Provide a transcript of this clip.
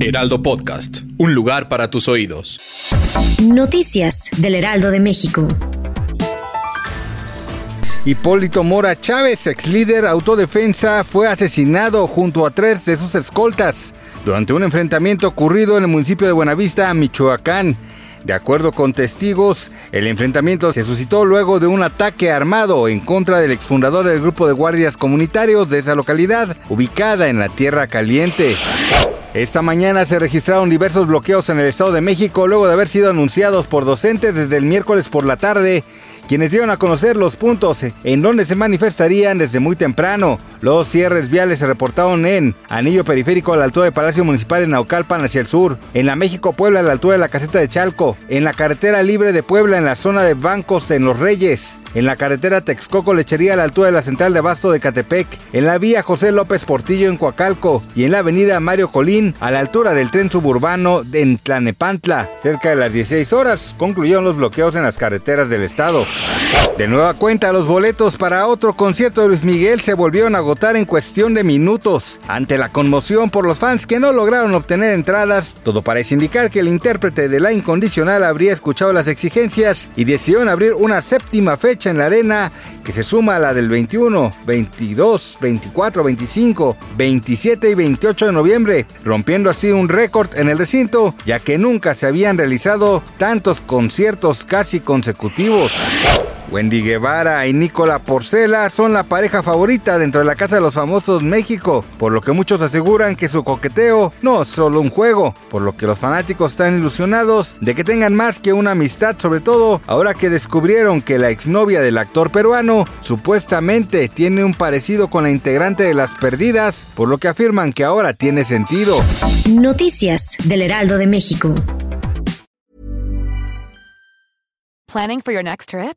Heraldo Podcast. Un lugar para tus oídos. Noticias del Heraldo de México. Hipólito Mora Chávez, ex líder autodefensa, fue asesinado junto a tres de sus escoltas durante un enfrentamiento ocurrido en el municipio de Buenavista, Michoacán. De acuerdo con testigos, el enfrentamiento se suscitó luego de un ataque armado en contra del exfundador del grupo de guardias comunitarios de esa localidad, ubicada en la Tierra Caliente. Esta mañana se registraron diversos bloqueos en el Estado de México luego de haber sido anunciados por docentes desde el miércoles por la tarde quienes dieron a conocer los puntos en donde se manifestarían desde muy temprano. Los cierres viales se reportaron en Anillo Periférico a la altura del Palacio Municipal en Naucalpan hacia el sur, en la México Puebla a la altura de la caseta de Chalco, en la carretera libre de Puebla en la zona de bancos en Los Reyes, en la carretera Texcoco Lechería a la altura de la central de Abasto de Catepec, en la vía José López Portillo en Coacalco y en la avenida Mario Colín a la altura del tren suburbano en Tlanepantla. Cerca de las 16 horas concluyeron los bloqueos en las carreteras del estado. De nueva cuenta, los boletos para otro concierto de Luis Miguel se volvieron a agotar en cuestión de minutos. Ante la conmoción por los fans que no lograron obtener entradas, todo parece indicar que el intérprete de La Incondicional habría escuchado las exigencias y decidieron abrir una séptima fecha en la arena que se suma a la del 21, 22, 24, 25, 27 y 28 de noviembre, rompiendo así un récord en el recinto, ya que nunca se habían realizado tantos conciertos casi consecutivos. Wendy Guevara y Nicola Porcela son la pareja favorita dentro de la Casa de los Famosos México, por lo que muchos aseguran que su coqueteo no es solo un juego, por lo que los fanáticos están ilusionados de que tengan más que una amistad, sobre todo ahora que descubrieron que la exnovia del actor peruano supuestamente tiene un parecido con la integrante de Las Perdidas, por lo que afirman que ahora tiene sentido. Noticias del Heraldo de México. Planning for your next trip?